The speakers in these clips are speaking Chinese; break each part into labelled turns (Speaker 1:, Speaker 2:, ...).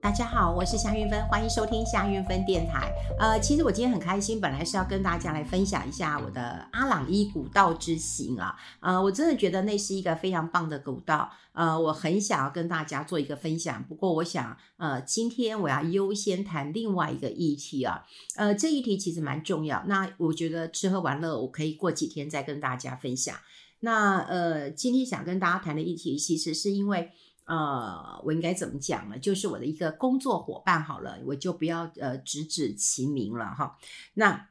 Speaker 1: 大家好，我是夏云芬，欢迎收听夏云芬电台。呃，其实我今天很开心，本来是要跟大家来分享一下我的阿朗伊古道之行啊。呃，我真的觉得那是一个非常棒的古道，呃，我很想要跟大家做一个分享。不过，我想，呃，今天我要优先谈另外一个议题啊。呃，这一题其实蛮重要。那我觉得吃喝玩乐，我可以过几天再跟大家分享。那呃，今天想跟大家谈的议题，其实是因为。呃，我应该怎么讲呢？就是我的一个工作伙伴好了，我就不要呃直指其名了哈。那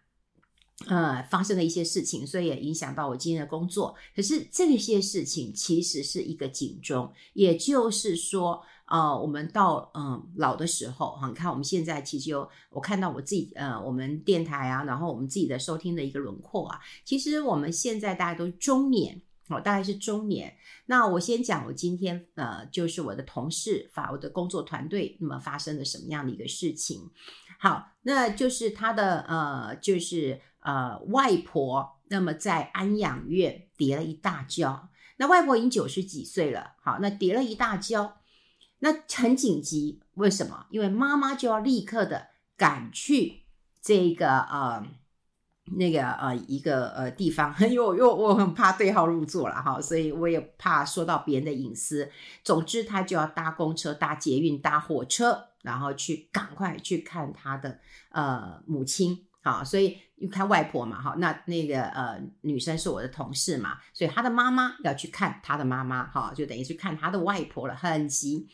Speaker 1: 呃发生了一些事情，所以也影响到我今天的工作。可是这些事情其实是一个警钟，也就是说，呃，我们到嗯、老的时候哈，你看我们现在其实有我看到我自己呃我们电台啊，然后我们自己的收听的一个轮廓啊，其实我们现在大家都中年。哦，大概是中年。那我先讲，我今天呃，就是我的同事，法我的工作团队，那么发生了什么样的一个事情？好，那就是他的呃，就是呃外婆，那么在安养院跌了一大跤。那外婆已经九十几岁了，好，那跌了一大跤，那很紧急，为什么？因为妈妈就要立刻的赶去这个呃。那个呃一个呃地方，因为我又我很怕对号入座了哈，所以我也怕说到别人的隐私。总之，他就要搭公车、搭捷运、搭火车，然后去赶快去看他的呃母亲啊。所以又看外婆嘛哈，那那个呃女生是我的同事嘛，所以他的妈妈要去看他的妈妈哈，就等于去看他的外婆了，很急。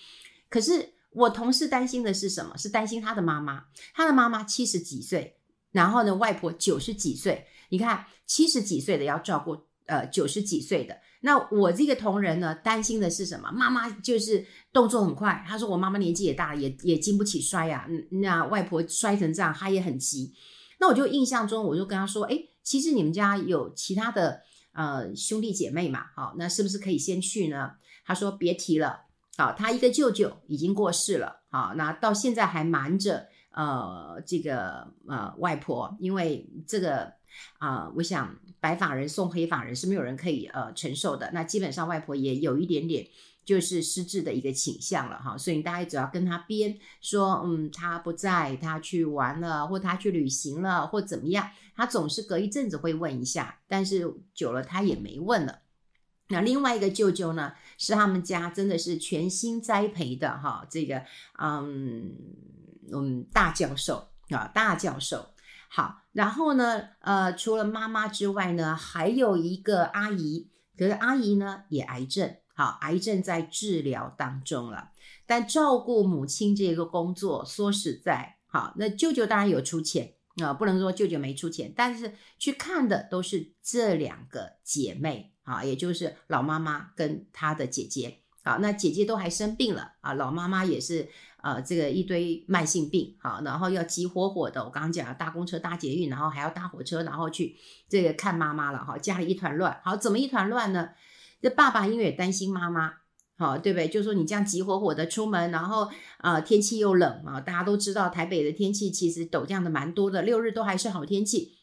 Speaker 1: 可是我同事担心的是什么？是担心他的妈妈，他的妈妈七十几岁。然后呢，外婆九十几岁，你看七十几岁的要照顾呃九十几岁的，那我这个同仁呢，担心的是什么？妈妈就是动作很快，他说我妈妈年纪也大，也也经不起摔呀、啊。那外婆摔成这样，他也很急。那我就印象中，我就跟他说，哎，其实你们家有其他的呃兄弟姐妹嘛，好，那是不是可以先去呢？他说别提了，好，他一个舅舅已经过世了，好，那到现在还瞒着。呃，这个呃，外婆，因为这个啊、我想白发人送黑发人是没有人可以呃承受的。那基本上外婆也有一点点就是失智的一个倾向了哈，所以大家只要跟他编说，嗯，他不在，他去玩了，或他去旅行了，或怎么样，他总是隔一阵子会问一下，但是久了他也没问了。那另外一个舅舅呢，是他们家真的是全心栽培的哈，这个嗯。嗯，大教授啊，大教授好。然后呢，呃，除了妈妈之外呢，还有一个阿姨，可是阿姨呢也癌症，好，癌症在治疗当中了。但照顾母亲这个工作，说实在，好，那舅舅当然有出钱啊，不能说舅舅没出钱，但是去看的都是这两个姐妹啊，也就是老妈妈跟她的姐姐。好，那姐姐都还生病了啊，老妈妈也是。呃，这个一堆慢性病，好，然后要急火火的。我刚刚讲了，搭公车、搭捷运，然后还要搭火车，然后去这个看妈妈了，哈，家里一团乱。好，怎么一团乱呢？这爸爸因为也担心妈妈，好，对不对？就说你这样急火火的出门，然后啊、天气又冷啊，大家都知道台北的天气其实陡降的蛮多的，六日都还是好天气。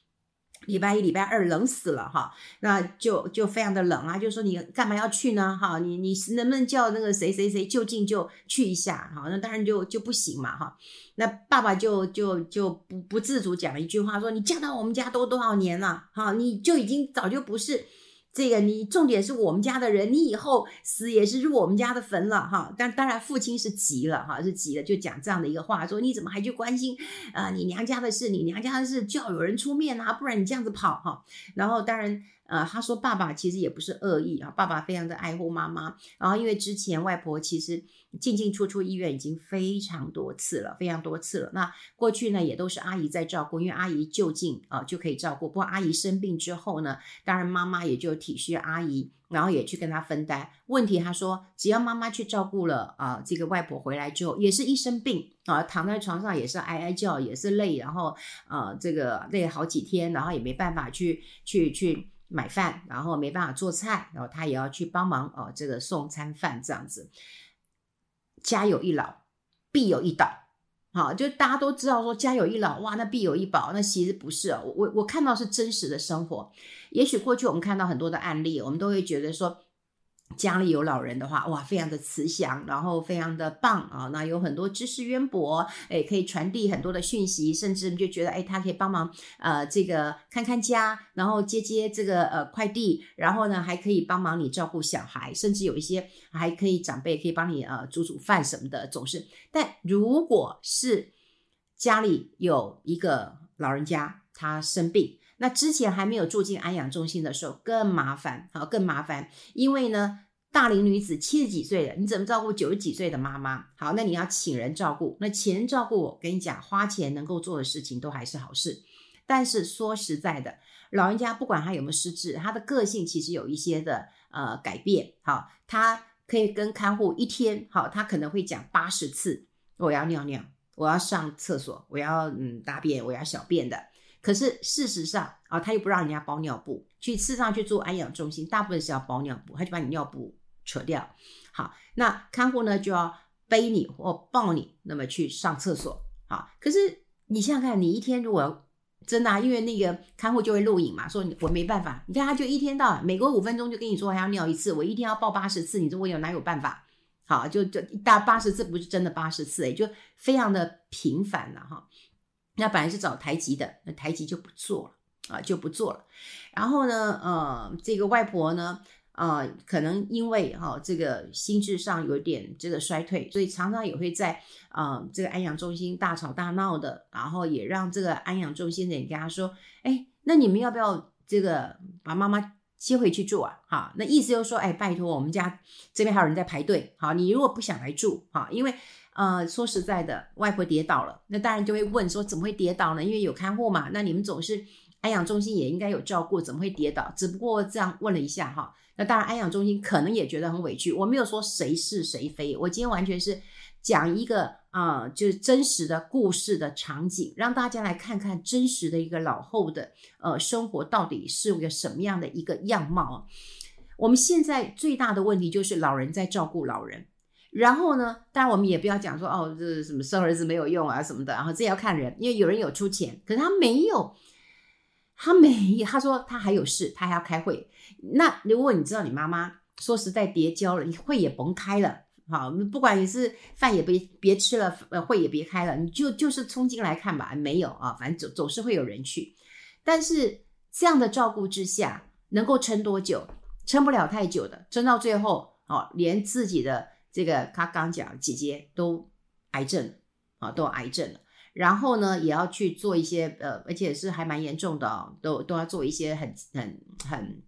Speaker 1: 礼拜一、礼拜二冷死了哈，那就就非常的冷啊，就说你干嘛要去呢？哈，你你能不能叫那个谁谁谁就近就去一下？哈，那当然就就不行嘛哈。那爸爸就就就不不自主讲了一句话，说你嫁到我们家都多少年了？哈，你就已经早就不是。这个你重点是我们家的人，你以后死也是入我们家的坟了哈。但当然父亲是急了哈，是急了，就讲这样的一个话，说你怎么还去关心啊、你娘家的事，你娘家的事就要有人出面啊，不然你这样子跑哈。然后当然。呃，他说爸爸其实也不是恶意啊，爸爸非常的爱护妈妈。然后因为之前外婆其实进进出出医院已经非常多次了，非常多次了。那过去呢也都是阿姨在照顾，因为阿姨就近啊就可以照顾。不过阿姨生病之后呢，当然妈妈也就体恤阿姨，然后也去跟她分担问题。他说只要妈妈去照顾了啊，这个外婆回来之后也是一生病啊，躺在床上也是哀哀叫，也是累，然后啊这个累好几天，然后也没办法去去去。买饭，然后没办法做菜，然后他也要去帮忙哦，这个送餐饭这样子。家有一老，必有一倒，好，就大家都知道说家有一老，哇，那必有一宝，那其实不是哦，我我看到是真实的生活。也许过去我们看到很多的案例，我们都会觉得说家里有老人的话，哇，非常的慈祥，然后非常的棒啊！那有很多知识渊博，诶，可以传递很多的讯息，甚至就觉得，诶，他可以帮忙，呃，这个看看家，然后接接这个呃快递，然后呢，还可以帮忙你照顾小孩，甚至有一些还可以长辈可以帮你呃煮煮饭什么的，总是。但如果是家里有一个老人家，他生病。那之前还没有住进安养中心的时候更麻烦，好，更麻烦，因为呢，大龄女子七十几岁了，你怎么照顾九十几岁的妈妈？好，那你要请人照顾，那请人照顾，我跟你讲，花钱能够做的事情都还是好事。但是说实在的，老人家不管他有没有失智，他的个性其实有一些的呃改变。好，他可以跟看护一天，好，他可能会讲八十次，我要尿尿，我要上厕所，我要嗯大便，我要小便的。可是事实上啊，他又不让人家包尿布，去事实上去做安养中心，大部分是要包尿布，他就把你尿布扯掉。好，那看护呢就要背你或抱你，那么去上厕所。好，可是你想想看，你一天如果真的啊，因为那个看护就会录影嘛，说我没办法，你看他就一天到晚每隔五分钟就跟你说还要尿一次，我一天要抱八十次，你说我有哪有办法？好，就就大八十次不是真的八十次诶，就非常的频繁了哈。那本来是找台籍的，那台籍就不做了啊，就不做了。然后呢，呃，这个外婆呢，呃，可能因为哈、哦、这个心智上有点这个衰退，所以常常也会在啊、呃、这个安养中心大吵大闹的，然后也让这个安养中心的人跟他说，哎，那你们要不要这个把妈妈接回去住啊？哈，那意思就是说，哎，拜托我们家这边还有人在排队，好，你如果不想来住，哈，因为。呃，说实在的，外婆跌倒了，那当然就会问说，怎么会跌倒呢？因为有看护嘛，那你们总是安养中心也应该有照顾，怎么会跌倒？只不过这样问了一下哈，那当然安养中心可能也觉得很委屈。我没有说谁是谁非，我今天完全是讲一个啊、就是真实的故事的场景，让大家来看看真实的一个老后的呃生活到底是一个什么样的一个样貌。我们现在最大的问题就是老人在照顾老人。然后呢，当然我们也不要讲说哦，这什么生儿子没有用啊什么的，然后这要看人，因为有人有出钱，可是他没有，他没有，他说他还有事，他还要开会。那如果你知道你妈妈说实在跌跤了，你会也甭开了，好，不管你是饭也别别吃了，呃，会也别开了，你就就是冲进来看吧，没有啊，反正总总是会有人去。但是这样的照顾之下，能够撑多久？撑不了太久的，撑到最后哦，连自己的。这个他刚讲，姐姐都癌症啊，都癌症了。然后呢，也要去做一些呃，而且是还蛮严重的哦，都都要做一些很很很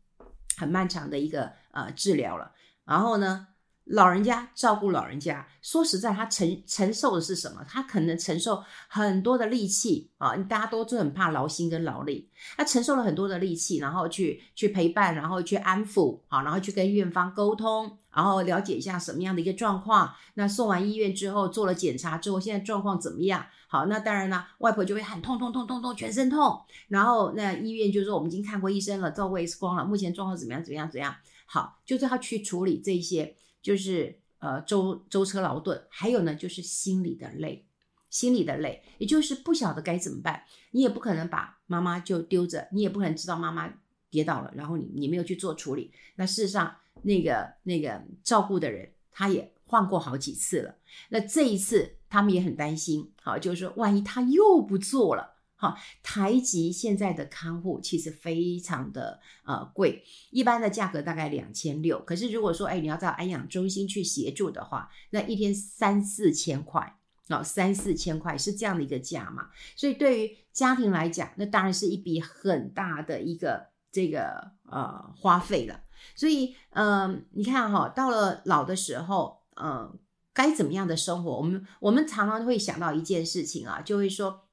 Speaker 1: 很漫长的一个呃治疗了。然后呢，老人家照顾老人家，说实在，他承承受的是什么？他可能承受很多的力气啊，大家都就很怕劳心跟劳力，他承受了很多的力气，然后去去陪伴，然后去安抚，好，然后去跟院方沟通。然后了解一下什么样的一个状况，那送完医院之后做了检查之后，现在状况怎么样？好，那当然呢，外婆就会喊痛痛痛痛痛，全身痛。然后那医院就说我们已经看过医生了，照过 X 光了，目前状况怎么样？怎么样？怎么样？好，就是要去处理这些，就是呃舟舟车劳顿，还有呢就是心里的累，心里的累，也就是不晓得该怎么办。你也不可能把妈妈就丢着，你也不可能知道妈妈跌倒了，然后你你没有去做处理。那事实上。那个那个照顾的人，他也换过好几次了。那这一次，他们也很担心，好，就是说，万一他又不做了，好，台籍现在的看护其实非常的呃贵，一般的价格大概两千六。可是如果说，哎，你要到安养中心去协助的话，那一天三四千块，哦，三四千块是这样的一个价嘛。所以对于家庭来讲，那当然是一笔很大的一个这个呃花费了。所以，嗯、呃，你看哈，到了老的时候，嗯、呃，该怎么样的生活？我们我们常常会想到一件事情啊，就会说，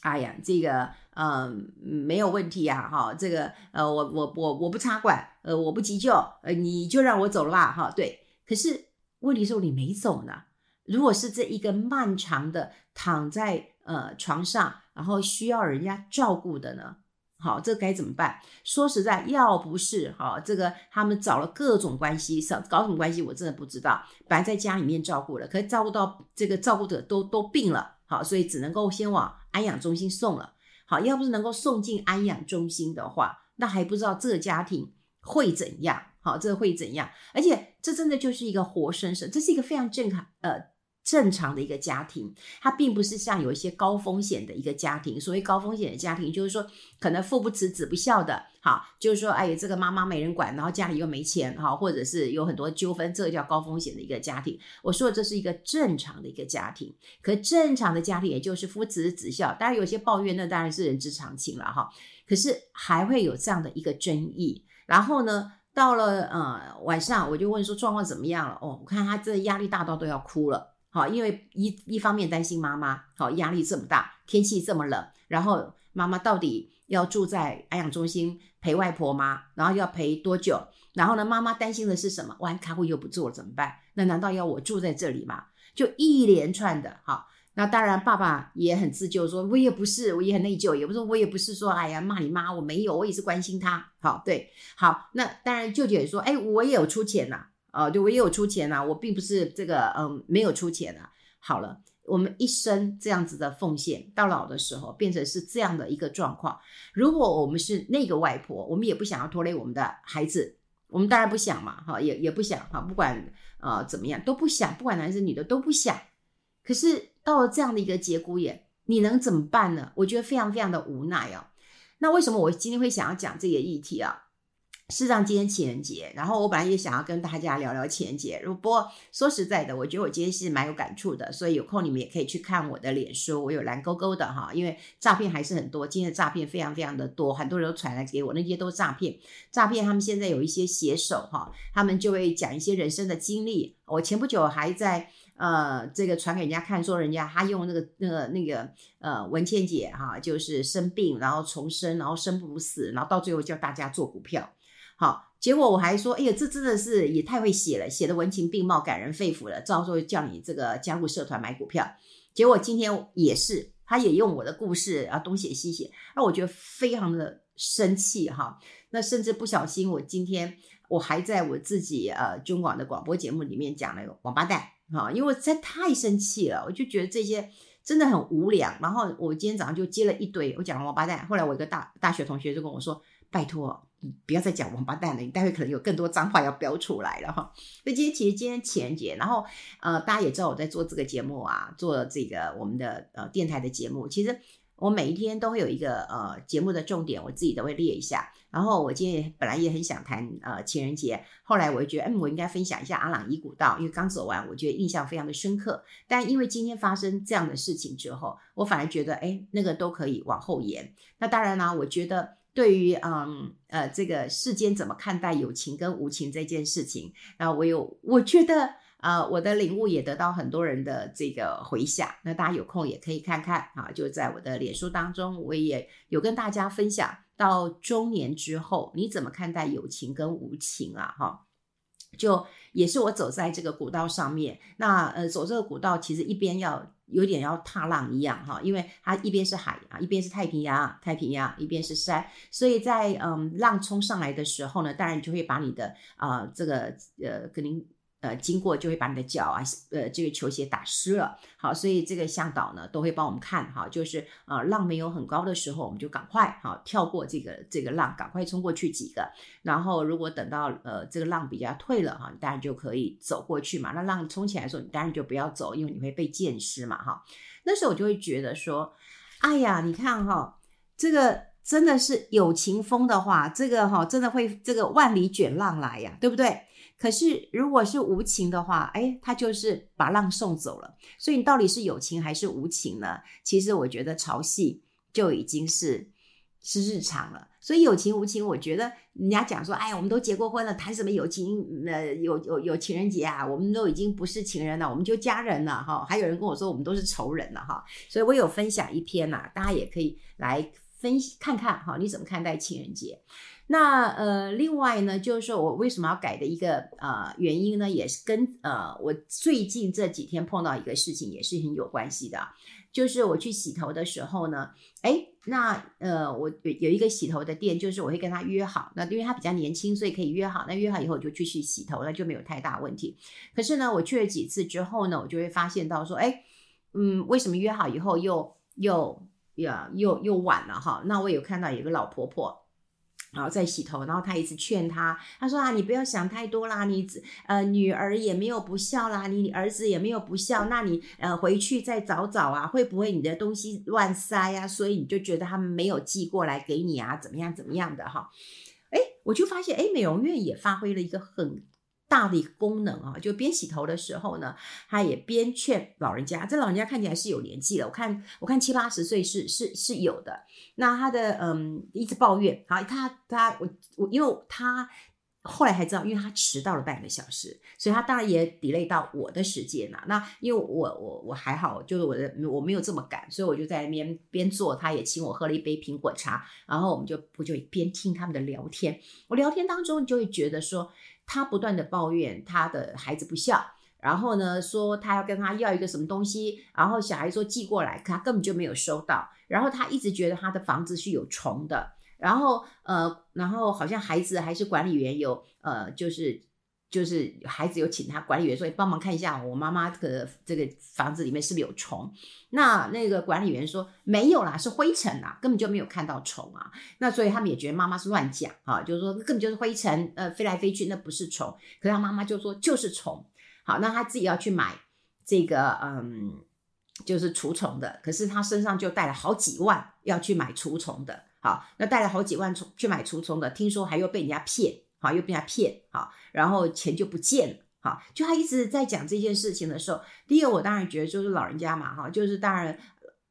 Speaker 1: 哎呀，这个，嗯、呃，没有问题啊，哈，这个，呃，我我我我不插管，呃，我不急救，呃，你就让我走了吧，哈，对。可是问题是，你没走呢。如果是这一个漫长的躺在呃床上，然后需要人家照顾的呢？好，这该怎么办？说实在，要不是哈，这个他们找了各种关系，搞什么关系，我真的不知道。本来在家里面照顾了，可是照顾到这个照顾者都都病了，好，所以只能够先往安养中心送了。好，要不是能够送进安养中心的话，那还不知道这个家庭会怎样。好，这会怎样？而且这真的就是一个活生生，这是一个非常正常呃。正常的一个家庭，它并不是像有一些高风险的一个家庭。所谓高风险的家庭，就是说可能父不慈子不孝的，好，就是说，哎，这个妈妈没人管，然后家里又没钱，哈，或者是有很多纠纷，这个叫高风险的一个家庭。我说的这是一个正常的一个家庭，可正常的家庭也就是父慈子孝，当然有些抱怨，那当然是人之常情了，哈。可是还会有这样的一个争议，然后呢，到了呃晚上，我就问说状况怎么样了？哦，我看他这压力大到都要哭了。好，因为一一方面担心妈妈，好，压力这么大，天气这么冷，然后妈妈到底要住在安养中心陪外婆吗？然后要陪多久？然后呢，妈妈担心的是什么？万一开会又不做了怎么办？那难道要我住在这里吗？就一连串的，好，那当然爸爸也很自救，说我也不是，我也很内疚，也不是我也不是说，哎呀骂你妈，我没有，我也是关心她，好，对，好，那当然舅舅也说，哎，我也有出钱呐、哦，对，我也有出钱啊，我并不是这个，嗯，没有出钱啊。好了，我们一生这样子的奉献，到老的时候变成是这样的一个状况。如果我们是那个外婆，我们也不想要拖累我们的孩子，我们当然不想嘛，哈，也也不想哈，不管呃怎么样都不想，不管男生女的都不想。可是到了这样的一个节骨眼，你能怎么办呢？我觉得非常非常的无奈哦。那为什么我今天会想要讲这个议题啊？事实上，今天情人节，然后我本来也想要跟大家聊聊情人节。不过说实在的，我觉得我今天是蛮有感触的，所以有空你们也可以去看我的脸书，我有蓝勾勾的哈。因为诈骗还是很多，今天的诈骗非常非常的多，很多人都传来给我，那些都是诈骗。诈骗他们现在有一些写手哈，他们就会讲一些人生的经历。我前不久还在呃这个传给人家看，说人家他用那个那个那个呃文倩姐哈，就是生病然后重生，然后生不如死，然后到最后叫大家做股票。好，结果我还说，哎呀，这真的是也太会写了，写的文情并茂，感人肺腑了。到时候叫你这个加入社团买股票，结果今天也是，他也用我的故事啊东写西写，那我觉得非常的生气哈。那甚至不小心，我今天我还在我自己呃中广的广播节目里面讲那个王八蛋哈，因为我实在太生气了，我就觉得这些真的很无良。然后我今天早上就接了一堆，我讲王八蛋，后来我一个大大学同学就跟我说，拜托。不要再讲王八蛋了，你待会可能有更多脏话要飙出来了哈。所以今天其实今天情人节，然后呃大家也知道我在做这个节目啊，做这个我们的呃电台的节目。其实我每一天都会有一个呃节目的重点，我自己都会列一下。然后我今天本来也很想谈呃情人节，后来我就觉得嗯我应该分享一下阿朗伊古道，因为刚走完，我觉得印象非常的深刻。但因为今天发生这样的事情之后，我反而觉得哎那个都可以往后延。那当然呢，我觉得。对于嗯呃这个世间怎么看待有情跟无情这件事情，那我有我觉得啊、我的领悟也得到很多人的这个回响。那大家有空也可以看看啊，就在我的脸书当中，我也有跟大家分享到中年之后你怎么看待有情跟无情啊哈。就也是我走在这个古道上面，那呃走这个古道其实一边要。有点要踏浪一样哈，因为它一边是海啊，一边是太平洋，太平洋一边是山，所以在嗯浪冲上来的时候呢，当然就会把你的啊、这个呃可能。呃，经过就会把你的脚啊，呃，这个球鞋打湿了。好，所以这个向导呢都会帮我们看哈，就是呃浪没有很高的时候，我们就赶快哈跳过这个这个浪，赶快冲过去几个。然后如果等到呃这个浪比较退了哈，你当然就可以走过去嘛。那浪冲起来的时候，你当然就不要走，因为你会被溅湿嘛哈。那时候我就会觉得说，哎呀，你看哈，这个真的是有情风的话，这个哈真的会这个万里卷浪来呀，对不对？可是，如果是无情的话，哎，他就是把浪送走了。所以，你到底是有情还是无情呢？其实，我觉得潮汐就已经是是日常了。所以，有情无情，我觉得人家讲说，哎，我们都结过婚了，谈什么有情？呃，有有有情人节啊？我们都已经不是情人了，我们就家人了哈。还有人跟我说，我们都是仇人了哈。所以我有分享一篇呐、大家也可以来分析看看哈，你怎么看待情人节？那呃，另外呢，就是说我为什么要改的一个呃原因呢，也是跟呃我最近这几天碰到一个事情也是很有关系的，就是我去洗头的时候呢，哎，那呃我有一个洗头的店，就是我会跟他约好，那因为他比较年轻，所以可以约好，那约好以后我就去去洗头，那就没有太大问题。可是呢，我去了几次之后呢，我就会发现到说，哎，嗯，为什么约好以后又又呀又又，又晚了哈？那我有看到有一个老婆婆。然后在洗头，然后他一直劝他，他说啊，你不要想太多啦，你呃女儿也没有不孝啦，你儿子也没有不孝，那你呃回去再找找啊，会不会你的东西乱塞呀？所以你就觉得他们没有寄过来给你啊，怎么样怎么样的哈？哎，我就发现哎，美容院也发挥了一个很。大的一个功能啊，就边洗头的时候呢，他也边劝老人家。这老人家看起来是有年纪了，我看我看七八十岁是是是有的。那他的嗯一直抱怨，好，他他我我，因为他后来才知道，因为他迟到了半个小时，所以他当然也 delay 到我的时间了。那因为我我我还好，就是我的我没有这么赶，所以我就在那边边做，他也请我喝了一杯苹果茶，然后我们就不就边听他们的聊天。我聊天当中，就会觉得说。他不断的抱怨他的孩子不孝，然后呢说他要跟他要一个什么东西，然后小孩说寄过来，可他根本就没有收到，然后他一直觉得他的房子是有虫的，然后呃，然后好像孩子还是管理员有呃就是。就是孩子有请他管理员说，帮忙看一下我妈妈的这个房子里面是不是有虫。那那个管理员说没有啦，是灰尘啊，根本就没有看到虫啊。那所以他们也觉得妈妈是乱讲啊，就是说根本就是灰尘，呃，飞来飞去那不是虫。可是他妈妈就说就是虫。好，那他自己要去买这个嗯，就是除虫的，可是他身上就带了好几万要去买除虫的。好，那带了好几万去买除虫的，听说还又被人家骗。好，又被他骗，好，然后钱就不见了，好，就他一直在讲这件事情的时候，第一个我当然觉得就是老人家嘛，哈，就是当然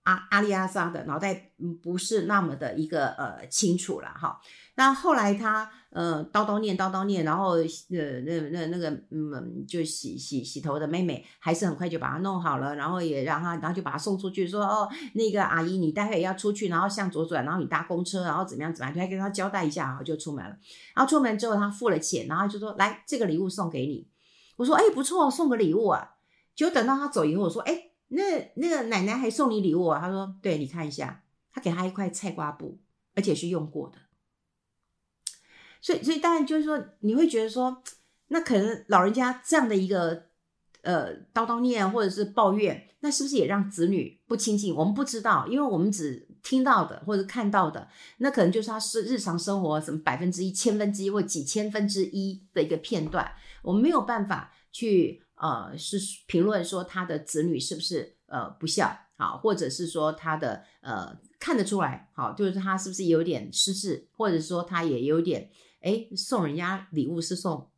Speaker 1: 阿阿里阿扎的脑袋不是那么的一个呃清楚了，哈。那后来他呃叨叨念叨叨念，然后呃那那那个嗯就洗洗洗头的妹妹还是很快就把它弄好了，然后也让他，然后就把他送出去，说哦那个阿姨你待会要出去，然后向左转，然后你搭公车，然后怎么样怎么样，就还跟他交代一下，然后就出门了。然后出门之后他付了钱，然后就说来这个礼物送给你。我说哎不错，送个礼物啊。就等到他走以后，我说哎那那个奶奶还送你礼物啊？他说对，你看一下，他给他一块菜瓜布，而且是用过的。所以，所以当然就是说，你会觉得说，那可能老人家这样的一个呃叨叨念或者是抱怨，那是不是也让子女不亲近？我们不知道，因为我们只听到的或者看到的，那可能就是他是日常生活什么百分之一、千分之一或几千分之一的一个片段，我们没有办法去呃是评论说他的子女是不是呃不孝啊，或者是说他的呃看得出来好，就是他是不是有点失智，或者说他也有点。哎，送人家礼物是送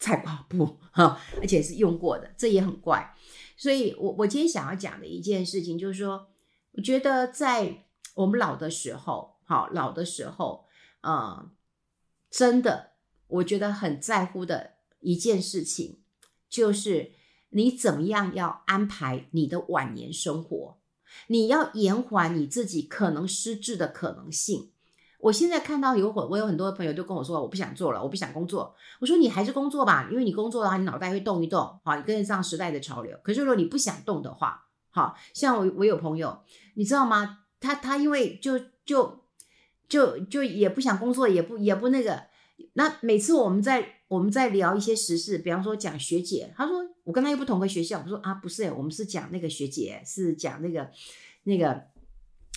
Speaker 1: 菜瓜布哈，而且是用过的，这也很怪。所以我我今天想要讲的一件事情就是说，我觉得在我们老的时候，好老的时候，呃，真的，我觉得很在乎的一件事情，就是你怎么样要安排你的晚年生活，你要延缓你自己可能失智的可能性。我现在看到有很，我有很多朋友都跟我说，我不想做了，我不想工作。我说你还是工作吧，因为你工作的话，你脑袋会动一动，好，你跟得上时代的潮流。可是如果你不想动的话，好，像我，我有朋友，你知道吗？他他因为就就就就也不想工作，也不也不那个。那每次我们在我们在聊一些时事，比方说讲学姐，他说我跟他又不同个学校，我说啊不是，我们是讲那个学姐，是讲那个那个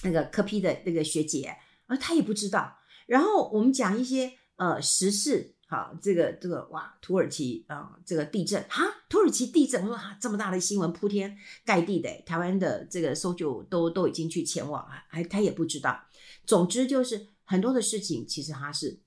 Speaker 1: 那个科批的那个学姐。而他也不知道。然后我们讲一些呃时事，好，这个这个哇，土耳其啊、这个地震哈，土耳其地震，我说哈，这么大的新闻铺天盖地的，台湾的这个搜救都都已经去前往了，还他也不知道。总之就是很多的事情，其实他是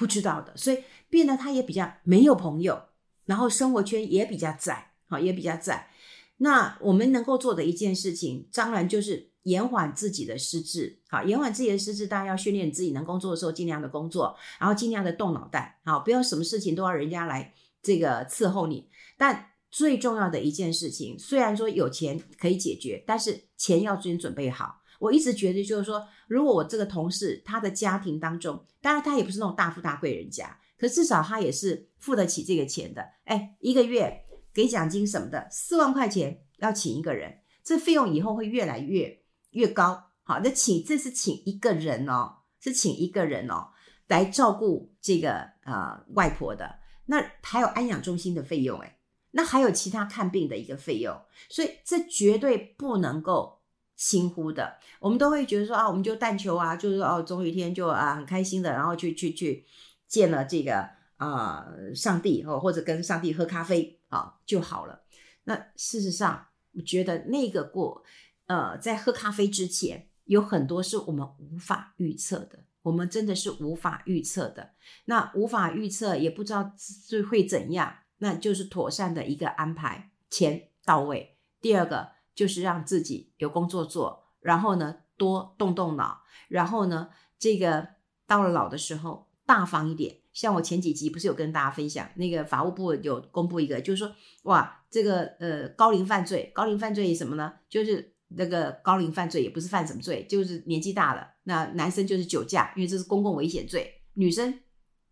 Speaker 1: 不知道的，所以变得他也比较没有朋友，然后生活圈也比较窄，好，也比较窄。那我们能够做的一件事情，当然就是。延缓自己的失智，好，延缓自己的失智，当然要训练自己能工作的时候尽量的工作，然后尽量的动脑袋，好，不要什么事情都要人家来这个伺候你。但最重要的一件事情，虽然说有钱可以解决，但是钱要先准备好。我一直觉得就是说，如果我这个同事他的家庭当中，当然他也不是那种大富大贵人家，可至少他也是付得起这个钱的。哎，一个月给奖金什么的，四万块钱要请一个人，这费用以后会越来越。越高，好，那请这是请一个人哦，是请一个人哦来照顾这个呃外婆的，那还有安养中心的费用诶，那还有其他看病的一个费用，所以这绝对不能够轻忽的。我们都会觉得说啊，我们就但求啊，就是哦，总有一天就啊很开心的，然后去去去见了这个啊、呃、上帝哦，或者跟上帝喝咖啡啊就好了。那事实上，我觉得那个过呃，在喝咖啡之前，有很多是我们无法预测的。我们真的是无法预测的，那无法预测，也不知道是会怎样，那就是妥善的一个安排，钱到位。第二个就是让自己有工作做，然后呢多动动脑，然后呢这个到了老的时候大方一点。像我前几集不是有跟大家分享，那个法务部有公布一个，就是说哇，这个呃高龄犯罪，高龄犯罪什么呢？就是。那个高龄犯罪也不是犯什么罪，就是年纪大了。那男生就是酒驾，因为这是公共危险罪；女生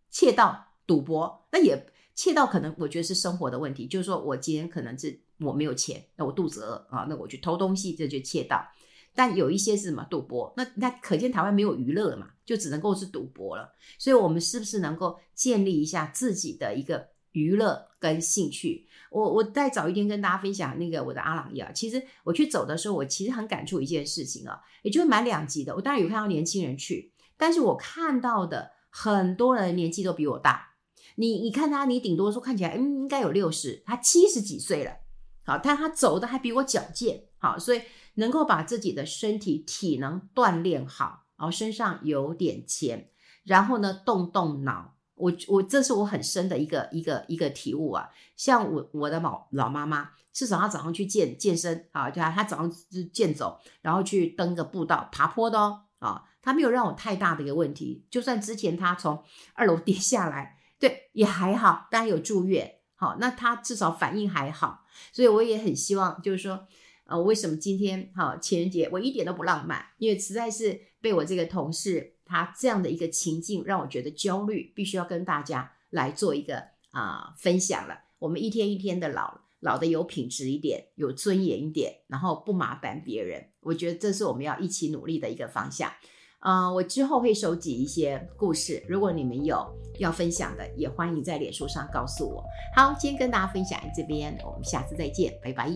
Speaker 1: 窃盗、赌博，那也窃盗可能我觉得是生活的问题，就是说我今天可能是我没有钱，那我肚子饿啊，那我去偷东西，这就窃盗。但有一些是什么赌博，那那可见台湾没有娱乐嘛，就只能够是赌博了。所以我们是不是能够建立一下自己的一个娱乐跟兴趣？我我再早一天跟大家分享那个我的阿朗壹啊，其实我去走的时候，我其实很感触一件事情啊，也就是蛮两极的。我当然有看到年轻人去，但是我看到的很多人年纪都比我大。你你看他，你顶多说看起来，嗯，应该有六十，他七十几岁了，好，但他走的还比我矫健，好，所以能够把自己的身体体能锻炼好，然后身上有点钱，然后呢，动动脑。我我这是我很深的一个一个一个体悟啊，像我我的老老妈妈，至少她早上去健健身啊，对啊，她早上就健走，然后去登个步道，爬坡的哦，啊，她没有让我太大的一个问题，就算之前她从二楼 跌下来，对，也还好，当然有住院，好，那他至少反应还好，所以我也很希望，就是说，呃，为什么今天哈情人节我一点都不浪漫，因为实在是被我这个同事。他这样的一个情境让我觉得焦虑，必须要跟大家来做一个啊、分享了。我们一天一天的老，老的有品质一点，有尊严一点，然后不麻烦别人。我觉得这是我们要一起努力的一个方向。呃，我之后会收集一些故事，如果你们有要分享的，也欢迎在脸书上告诉我。好，今天跟大家分享这边，我们下次再见，拜拜。